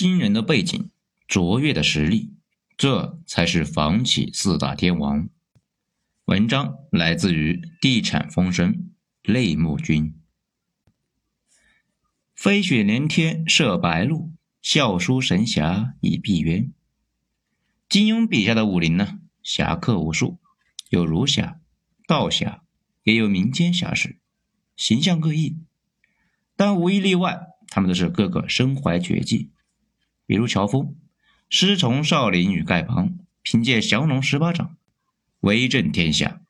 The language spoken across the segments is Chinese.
惊人的背景，卓越的实力，这才是房企四大天王。文章来自于地产风声，泪目君。飞雪连天射白鹿，笑书神侠倚碧鸳。金庸笔下的武林呢，侠客无数，有儒侠、道侠，也有民间侠士，形象各异，但无一例外，他们都是个个身怀绝技。比如乔峰，师从少林与丐帮，凭借降龙十八掌威震天下；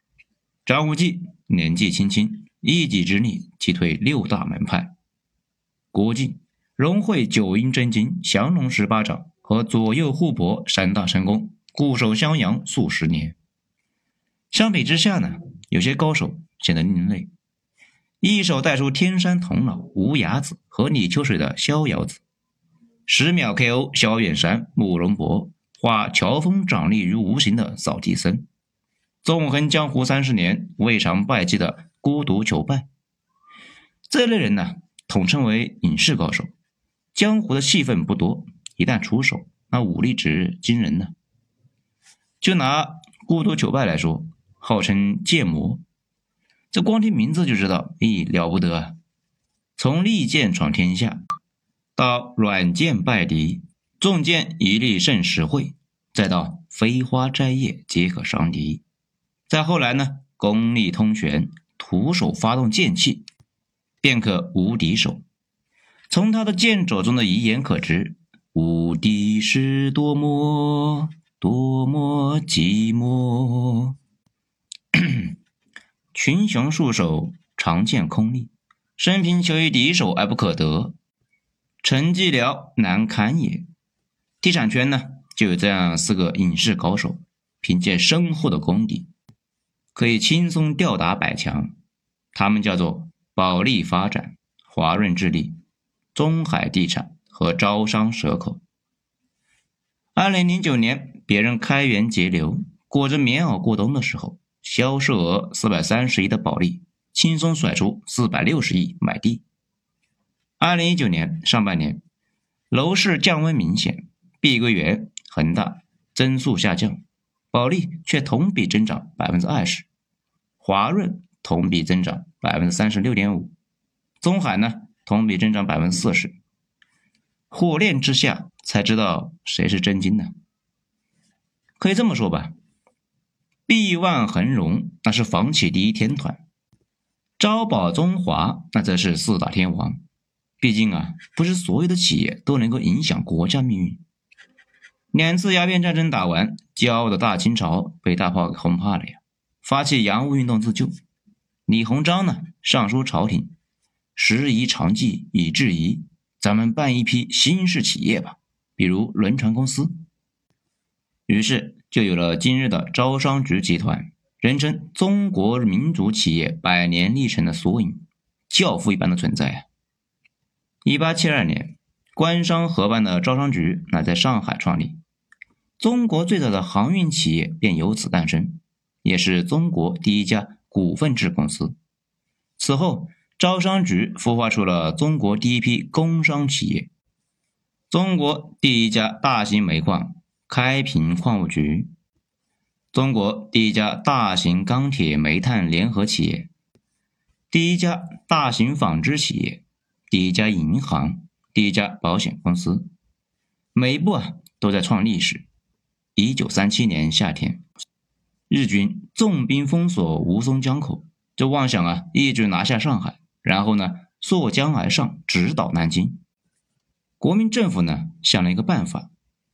张无忌年纪轻轻，一己之力击退六大门派；郭靖融会九阴真经、降龙十八掌和左右互搏三大神功，固守襄阳数十年。相比之下呢，有些高手显得另类，一手带出天山童姥、无崖子和李秋水的逍遥子。十秒 KO 萧远山、慕容博，化乔峰掌力于无形的扫地僧，纵横江湖三十年未尝败绩的孤独求败，这类人呢，统称为隐士高手。江湖的戏份不多，一旦出手，那武力值惊人呢。就拿孤独求败来说，号称剑魔，这光听名字就知道，咦，了不得啊！从利剑闯天下。到软剑败敌，重剑一力胜十会，再到飞花摘叶皆可伤敌，再后来呢，功力通玄，徒手发动剑气，便可无敌手。从他的剑肘中的遗言可知，无敌是多么多么寂寞。群雄束手，长剑空立，生平求一敌手而不可得。成寂寥难堪也。地产圈呢，就有这样四个影视高手，凭借深厚的功底，可以轻松吊打百强。他们叫做保利发展、华润置地、中海地产和招商蛇口。二零零九年，别人开源节流，裹着棉袄过冬的时候，销售额四百三十亿的保利，轻松甩出四百六十亿买地。二零一九年上半年，楼市降温明显，碧桂园、恒大增速下降，保利却同比增长百分之二十，华润同比增长百分之三十六点五，中海呢同比增长百分之四十。火炼之下，才知道谁是真金呢？可以这么说吧，碧万恒荣那是房企第一天团，招宝中华那则是四大天王。毕竟啊，不是所有的企业都能够影响国家命运。两次鸦片战争打完，骄傲的大清朝被大炮给轰怕了呀，发起洋务运动自救。李鸿章呢，上书朝廷，时宜长计以制夷，咱们办一批新式企业吧，比如轮船公司。于是就有了今日的招商局集团，人称中国民族企业百年历程的缩影，教父一般的存在啊。一八七二年，官商合办的招商局乃在上海创立，中国最早的航运企业便由此诞生，也是中国第一家股份制公司。此后，招商局孵化出了中国第一批工商企业，中国第一家大型煤矿开平矿务局，中国第一家大型钢铁煤炭联合企业，第一家大型纺织企业。第一家银行，第一家保险公司，每一步啊都在创历史。一九三七年夏天，日军重兵封锁吴淞江口，就妄想啊一举拿下上海，然后呢溯江而上，直捣南京。国民政府呢想了一个办法，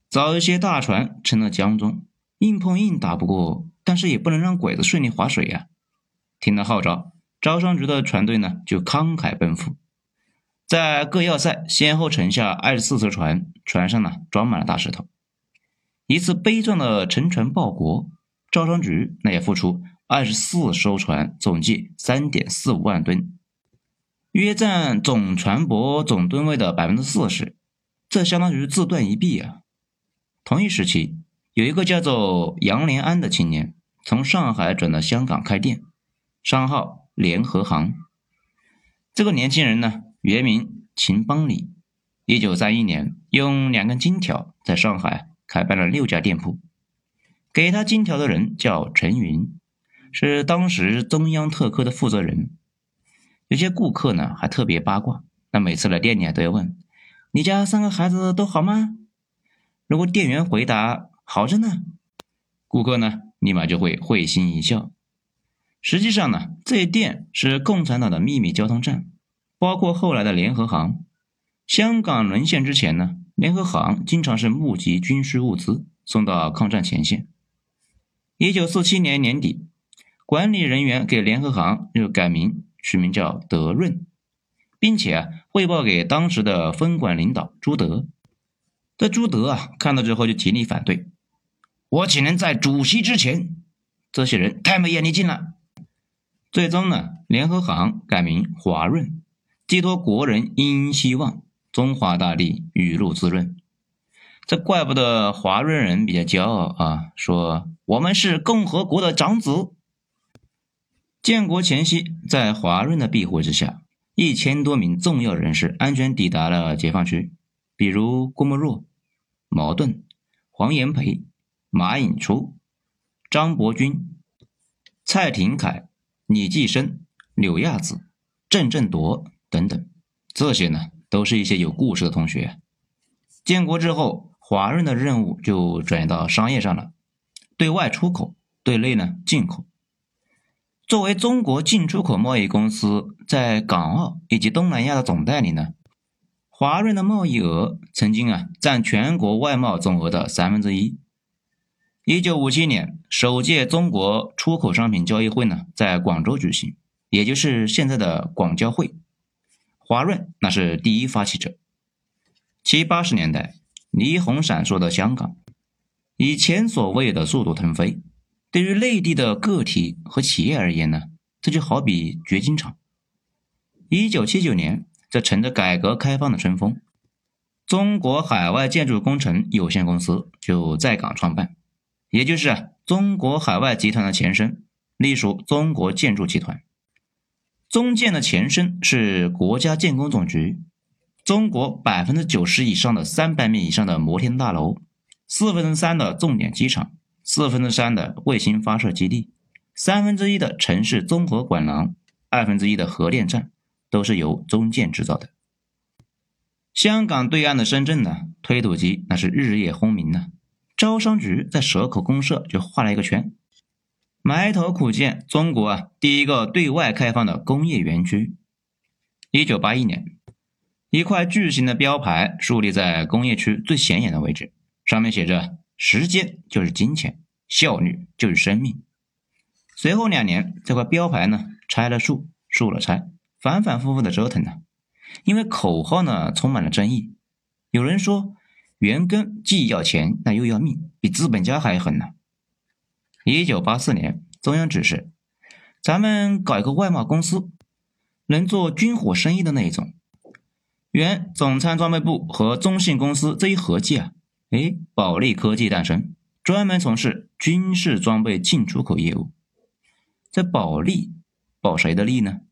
找一些大船沉到江中，硬碰硬打不过，但是也不能让鬼子顺利划水呀。听了号召，招商局的船队呢就慷慨奔赴。在各要塞先后沉下二十四艘船，船上呢装满了大石头。一次悲壮的沉船报国，招商局那也付出二十四艘船，总计三点四五万吨，约占总船舶总吨位的百分之四十，这相当于自断一臂啊！同一时期，有一个叫做杨连安的青年，从上海转到香港开店，商号联合行。这个年轻人呢？原名秦邦礼，一九三一年，用两根金条在上海开办了六家店铺。给他金条的人叫陈云，是当时中央特科的负责人。有些顾客呢还特别八卦，那每次来店里都要问：“你家三个孩子都好吗？”如果店员回答“好着呢”，顾客呢立马就会会心一笑。实际上呢，这店是共产党的秘密交通站，包括后来的联合行。香港沦陷之前呢，联合行经常是募集军需物资送到抗战前线。一九四七年年底，管理人员给联合行又改名，取名叫德润，并且啊汇报给当时的分管领导朱德。这朱德啊看到之后就极力反对，我岂能在主席之前？这些人太没眼力劲了。最终呢，联合行改名华润，寄托国人殷殷希望，中华大地雨露滋润。这怪不得华润人比较骄傲啊，说我们是共和国的长子。建国前夕，在华润的庇护之下，一千多名重要人士安全抵达了解放区，比如郭沫若、茅盾、黄炎培、马寅初、张伯钧、蔡廷锴。李济深、柳亚子、郑振铎等等，这些呢都是一些有故事的同学。建国之后，华润的任务就转移到商业上了，对外出口，对内呢进口。作为中国进出口贸易公司在港澳以及东南亚的总代理呢，华润的贸易额曾经啊占全国外贸总额的三分之一。一九五七年，首届中国出口商品交易会呢，在广州举行，也就是现在的广交会。华润那是第一发起者。七八十年代，霓虹闪烁的香港，以前所未有的速度腾飞。对于内地的个体和企业而言呢，这就好比掘金场。一九七九年，这乘着改革开放的春风，中国海外建筑工程有限公司就在港创办。也就是中国海外集团的前身，隶属中国建筑集团。中建的前身是国家建工总局。中国百分之九十以上的三百米以上的摩天大楼，四分之三的重点机场，四分之三的卫星发射基地，三分之一的城市综合管廊，二分之一的核电站，都是由中建制造的。香港对岸的深圳呢，推土机那是日夜轰鸣呢。招商局在蛇口公社就画了一个圈，埋头苦建中国啊第一个对外开放的工业园区。一九八一年，一块巨型的标牌树立在工业区最显眼的位置，上面写着“时间就是金钱，效率就是生命”。随后两年，这块标牌呢拆了树，树了拆，反反复复的折腾呢，因为口号呢充满了争议，有人说。袁庚既要钱，那又要命，比资本家还狠呢。一九八四年，中央指示，咱们搞一个外贸公司，能做军火生意的那一种。原总参装备部和中信公司这一合计啊，哎，保利科技诞生，专门从事军事装备进出口业务。这保利保谁的利呢？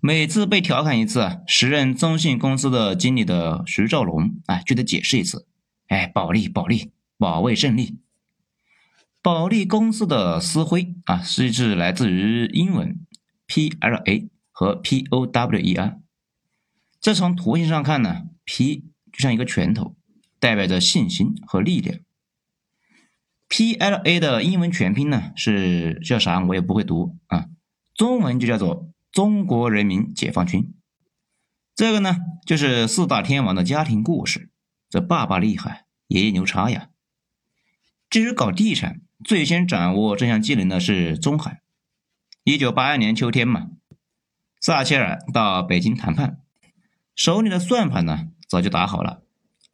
每次被调侃一次啊，时任中信公司的经理的徐兆龙啊，就得解释一次。哎，保利，保利，保卫胜利。保利公司的私徽啊，是指来自于英文 P L A 和 P O W E R。这从图形上看呢，P 就像一个拳头，代表着信心和力量。P L A 的英文全拼呢是叫啥？我也不会读啊，中文就叫做。中国人民解放军，这个呢，就是四大天王的家庭故事。这爸爸厉害，爷爷牛叉呀。至于搞地产，最先掌握这项技能的是中海。一九八二年秋天嘛，撒切尔到北京谈判，手里的算盘呢早就打好了，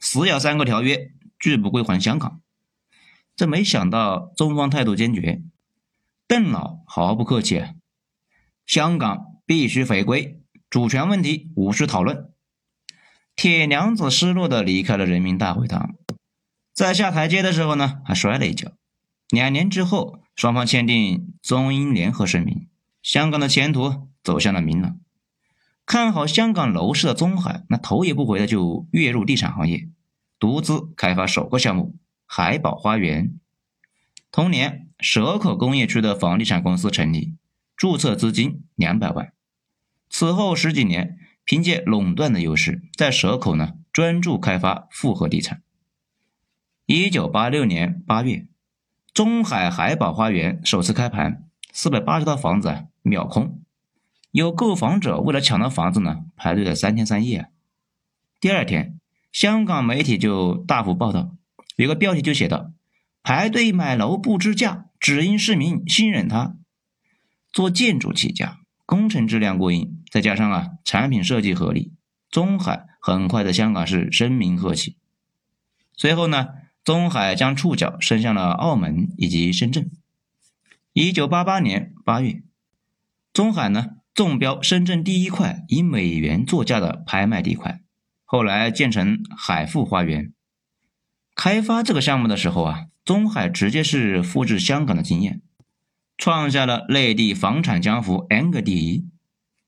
死咬三个条约，拒不归还香港。这没想到中方态度坚决，邓老毫不客气啊，香港。必须回归主权问题，无需讨论。铁娘子失落的离开了人民大会堂，在下台阶的时候呢，还摔了一跤。两年之后，双方签订中英联合声明，香港的前途走向了明朗。看好香港楼市的中海，那头也不回的就跃入地产行业，独资开发首个项目海宝花园。同年，蛇口工业区的房地产公司成立，注册资金两百万。此后十几年，凭借垄断的优势，在蛇口呢专注开发复合地产。一九八六年八月，中海海宝花园首次开盘，四百八十套房子秒空。有购房者为了抢到房子呢，排队了三天三夜。第二天，香港媒体就大幅报道，有个标题就写道：“排队买楼不知价，只因市民信任他。”做建筑起家，工程质量过硬，再加上啊产品设计合理，中海很快在香港是声名鹤起。随后呢，中海将触角伸向了澳门以及深圳。一九八八年八月，中海呢。中标深圳第一块以美元作价的拍卖地块，后来建成海富花园。开发这个项目的时候啊，中海直接是复制香港的经验，创下了内地房产江湖 N 个第一。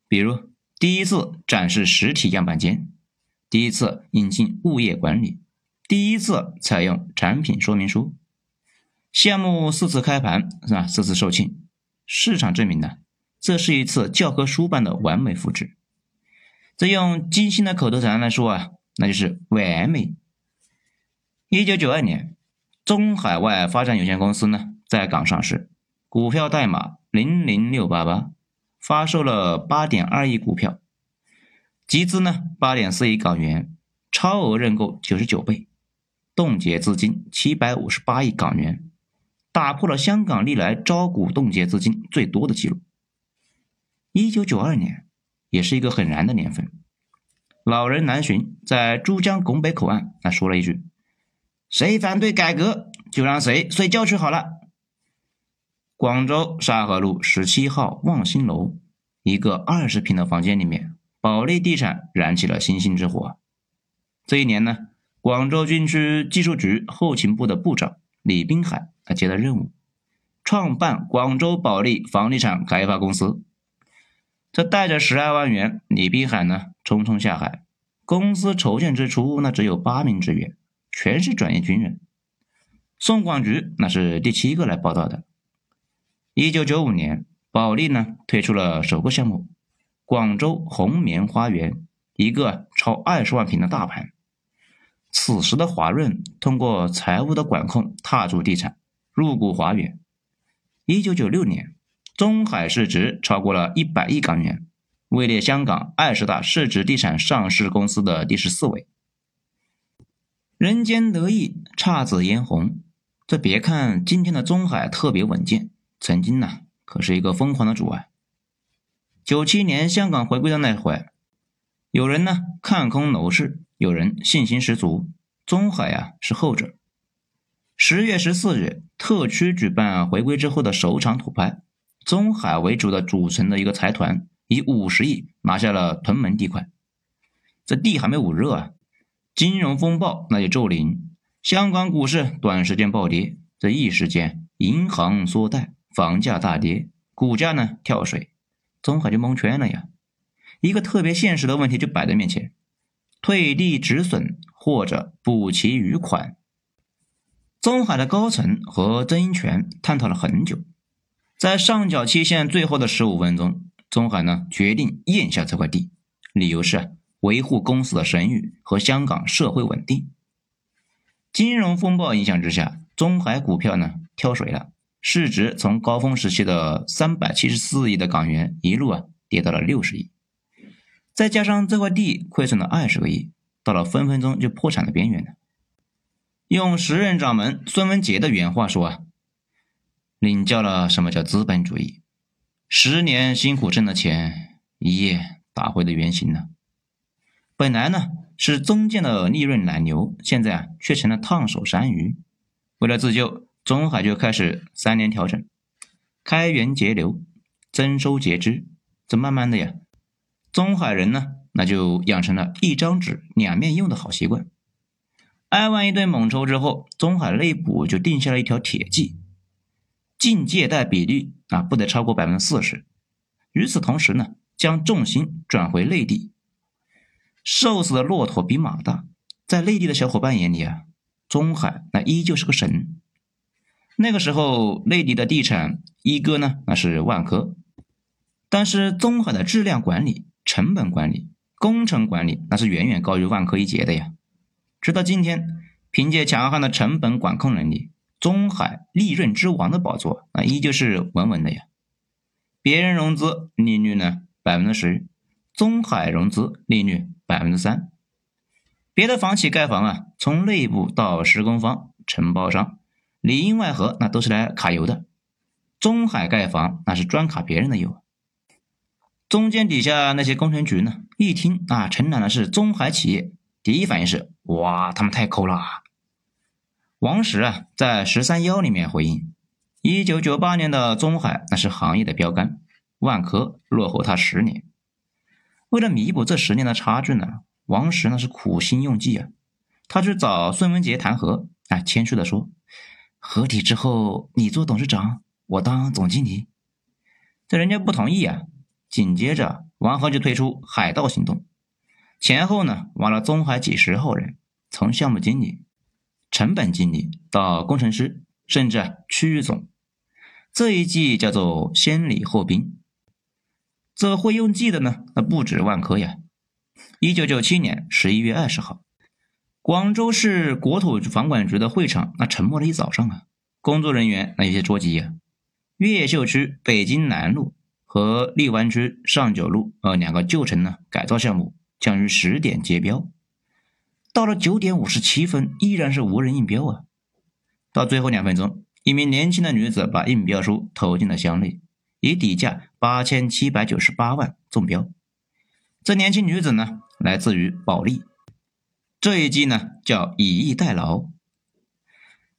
比如第一次展示实体样板间，第一次引进物业管理，第一次采用产品说明书。项目四次开盘是吧？四次售罄，市场证明呢。这是一次教科书般的完美复制。这用金星的口头禅来说啊，那就是完美。一九九二年，中海外发展有限公司呢在港上市，股票代码零零六八八，发售了八点二亿股票，集资呢八点四亿港元，超额认购九十九倍，冻结资金七百五十八亿港元，打破了香港历来招股冻结资金最多的记录。一九九二年，也是一个很燃的年份。老人南巡在珠江拱北口岸，他说了一句：“谁反对改革，就让谁睡觉去好了。”广州沙河路十七号望星楼一个二十平的房间里面，保利地产燃起了星星之火。这一年呢，广州军区技术局后勤部的部长李滨海他接了任务，创办广州保利房地产开发公司。这带着十二万元，李碧海呢匆匆下海。公司筹建之初，那只有八名职员，全是转业军人。宋广菊那是第七个来报道的。一九九五年，保利呢推出了首个项目——广州红棉花园，一个超二十万平的大盘。此时的华润通过财务的管控，踏足地产，入股华远。一九九六年。中海市值超过了一百亿港元，位列香港二十大市值地产上市公司的第十四位。人间得意姹紫嫣红，这别看今天的中海特别稳健，曾经呢可是一个疯狂的主啊。九七年香港回归的那会，有人呢看空楼市，有人信心十足，中海啊是后者。十月十四日，特区举办回归之后的首场土拍。中海为主的组成的一个财团，以五十亿拿下了屯门地块。这地还没捂热啊，金融风暴那就骤临，香港股市短时间暴跌。这一时间，银行缩贷，房价大跌，股价呢跳水，中海就蒙圈了呀。一个特别现实的问题就摆在面前：退地止损或者补齐余款。中海的高层和曾荫权探讨了很久。在上缴期限最后的十五分钟，中海呢决定咽下这块地，理由是维护公司的声誉和香港社会稳定。金融风暴影响之下，中海股票呢跳水了，市值从高峰时期的三百七十四亿的港元一路啊跌到了六十亿，再加上这块地亏损了二十个亿，到了分分钟就破产的边缘了。用时任掌门孙文杰的原话说啊。领教了什么叫资本主义，十年辛苦挣的钱，一夜打回了原形呢？本来呢是中间的利润奶牛，现在啊却成了烫手山芋。为了自救，中海就开始三年调整，开源节流，增收节支。这慢慢的呀，中海人呢那就养成了一张纸两面用的好习惯。挨完一顿猛抽之后，中海内部就定下了一条铁计。净借贷比率啊，不得超过百分之四十。与此同时呢，将重心转回内地。瘦死的骆驼比马大，在内地的小伙伴眼里啊，中海那依旧是个神。那个时候，内地的地产一哥呢，那是万科，但是中海的质量管理、成本管理、工程管理，那是远远高于万科一截的呀。直到今天，凭借强悍的成本管控能力，中海利润之王的宝座那依旧是稳稳的呀。别人融资利率呢百分之十，中海融资利率百分之三。别的房企盖房啊，从内部到施工方、承包商。里应外合，那都是来卡油的。中海盖房，那是专卡别人的油。中间底下那些工程局呢，一听啊承揽的是中海企业，第一反应是哇，他们太抠了。王石啊，在十三幺里面回应：一九九八年的中海那是行业的标杆，万科落后他十年。为了弥补这十年的差距呢，王石那是苦心用计啊，他去找孙文杰谈和，啊，谦虚的说。合体之后，你做董事长，我当总经理。这人家不同意啊。紧接着，王和就推出海盗行动，前后呢挖了中海几十号人，从项目经理、成本经理到工程师，甚至区域总。这一计叫做先礼后兵。这会用计的呢，那不止万科呀。一九九七年十一月二十号。广州市国土房管局的会场，那沉默了一早上啊，工作人员那有些着急呀。越秀区北京南路和荔湾区上九路呃两个旧城呢改造项目将于十点接标，到了九点五十七分依然是无人应标啊。到最后两分钟，一名年轻的女子把应标书投进了箱内，以底价八千七百九十八万中标。这年轻女子呢，来自于保利。这一季呢叫以逸待劳。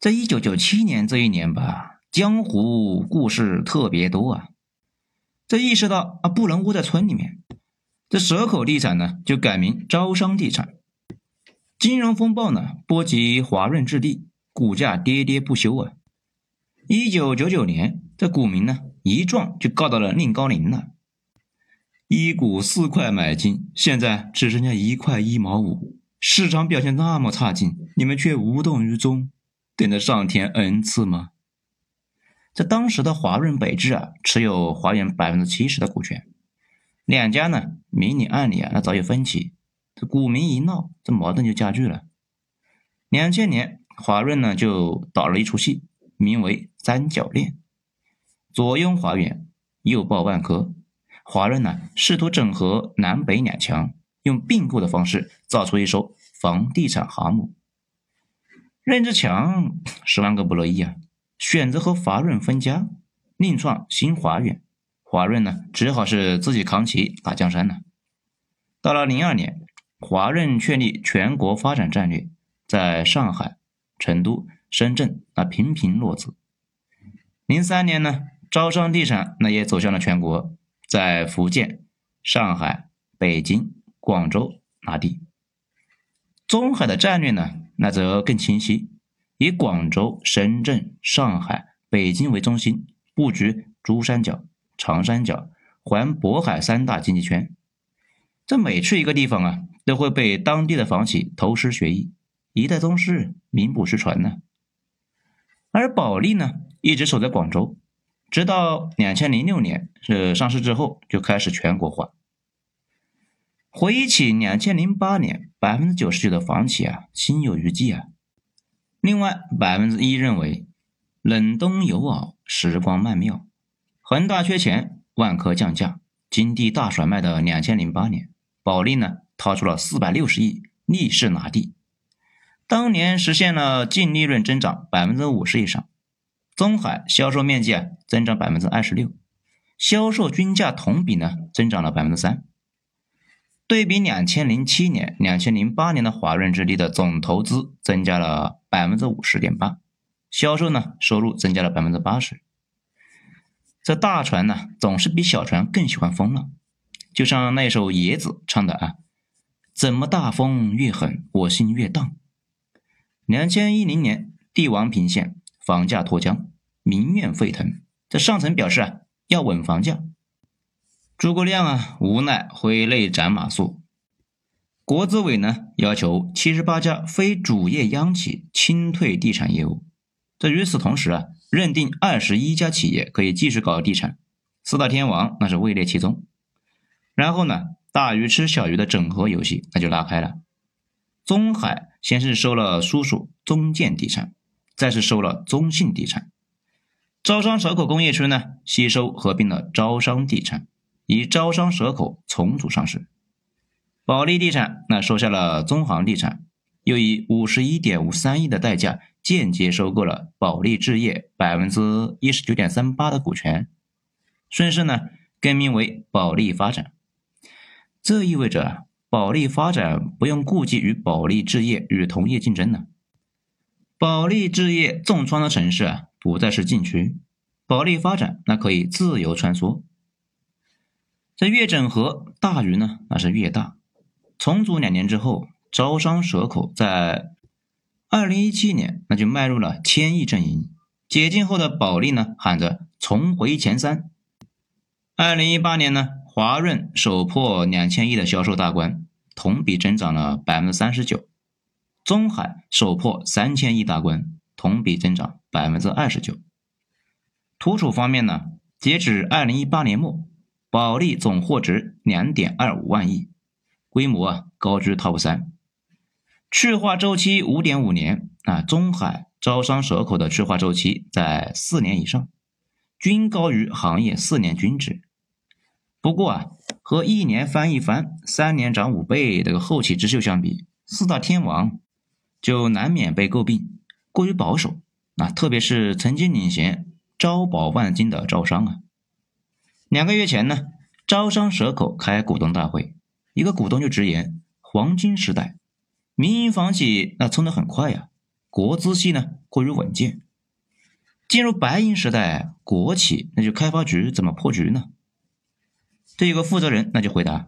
在一九九七年这一年吧，江湖故事特别多啊。这意识到啊不能窝在村里面，这蛇口地产呢就改名招商地产。金融风暴呢波及华润置地，股价跌跌不休啊。一九九九年，这股民呢一撞就告到了宁高林了，一股四块买进，现在只剩下一块一毛五。市场表现那么差劲，你们却无动于衷，等着上天恩赐吗？在当时的华润北制啊，持有华源百分之七十的股权，两家呢明里暗里啊，那早有分歧。这股民一闹，这矛盾就加剧了。两千年，华润呢就导了一出戏，名为三角恋，左拥华源，右抱万科。华润呢试图整合南北两强。用并购的方式造出一艘房地产航母。任志强十万个不乐意啊，选择和华润分家，另创新华远。华润呢，只好是自己扛旗打江山了。到了零二年，华润确立全国发展战略，在上海、成都、深圳啊频频落子。零三年呢，招商地产那也走向了全国，在福建、上海、北京。广州拿地，中海的战略呢，那则更清晰，以广州、深圳、上海、北京为中心，布局珠三角、长三角、环渤海三大经济圈。这每去一个地方啊，都会被当地的房企投师学艺，一代宗师，名不虚传呢。而保利呢，一直守在广州，直到两千零六年是上市之后，就开始全国化。回忆起两千零八年，百分之九十九的房企啊心有余悸啊。另外百分之一认为冷冬有熬，时光曼妙。恒大缺钱，万科降价，金地大甩卖的两千零八年，保利呢掏出了四百六十亿逆势拿地，当年实现了净利润增长百分之五十以上。中海销售面积啊增长百分之二十六，销售均价同比呢增长了百分之三。对比两千零七年、两千零八年的华润置地的总投资增加了百分之五十点八，销售呢收入增加了百分之八十。这大船呢总是比小船更喜欢风浪，就像那首《野子》唱的啊：“怎么大风越狠，我心越荡。”两千一零年，帝王频现房价脱缰，民怨沸腾，这上层表示啊要稳房价。诸葛亮啊，无奈挥泪斩马谡。国资委呢，要求七十八家非主业央企清退地产业务。这与此同时啊，认定二十一家企业可以继续搞地产，四大天王那是位列其中。然后呢，大鱼吃小鱼的整合游戏那就拉开了。中海先是收了叔叔中建地产，再是收了中信地产。招商蛇口工业区呢，吸收合并了招商地产，以招商蛇口重组上市。保利地产那收下了中航地产，又以五十一点五三亿的代价间接收购了保利置业百分之一十九点三八的股权，顺势呢更名为保利发展。这意味着保利发展不用顾忌与保利置业与同业竞争了。保利置业重创的城市啊，不再是禁区，保利发展那可以自由穿梭。这越整合，大鱼呢那是越大。重组两年之后，招商蛇口在二零一七年那就迈入了千亿阵营。解禁后的保利呢，喊着重回前三。二零一八年呢，华润首破两千亿的销售大关，同比增长了百分之三十九。中海首破三千亿大关，同比增长百分之二十九。土储方面呢，截止二零一八年末，保利总货值两点二五万亿。规模啊高居 top 三，去化周期五点五年啊，中海招商蛇口的去化周期在四年以上，均高于行业四年均值。不过啊，和一年翻一番、三年涨五倍这个后起之秀相比，四大天王就难免被诟病过于保守。啊，特别是曾经领衔招保万金的招商啊，两个月前呢，招商蛇口开股东大会。一个股东就直言：“黄金时代，民营房企那冲得很快呀，国资系呢过于稳健。进入白银时代，国企那就开发局怎么破局呢？”这有个负责人那就回答：“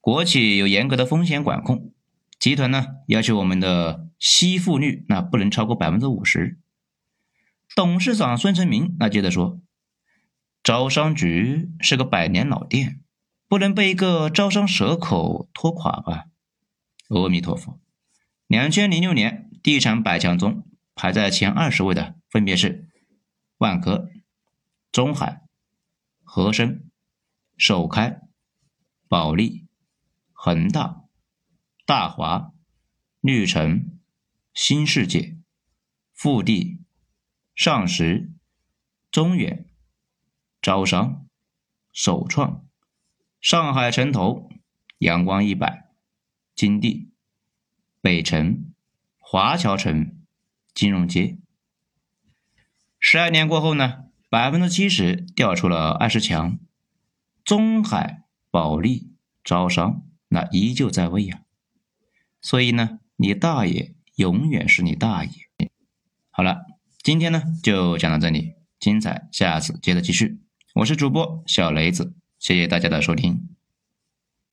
国企有严格的风险管控，集团呢要求我们的息付率那不能超过百分之五十。”董事长孙成明那接着说：“招商局是个百年老店。”不能被一个招商蛇口拖垮吧？阿弥陀佛！两千零六年地产百强中排在前二十位的分别是万科、中海、和生、首开、保利、恒大、大华、绿城、新世界、富地、上实、中远、招商、首创。上海城投、阳光一百、金地、北城、华侨城、金融街。十二年过后呢，百分之七十掉出了二十强，中海、保利、招商那依旧在位呀。所以呢，你大爷永远是你大爷。好了，今天呢就讲到这里，精彩下次接着继续。我是主播小雷子。谢谢大家的收听。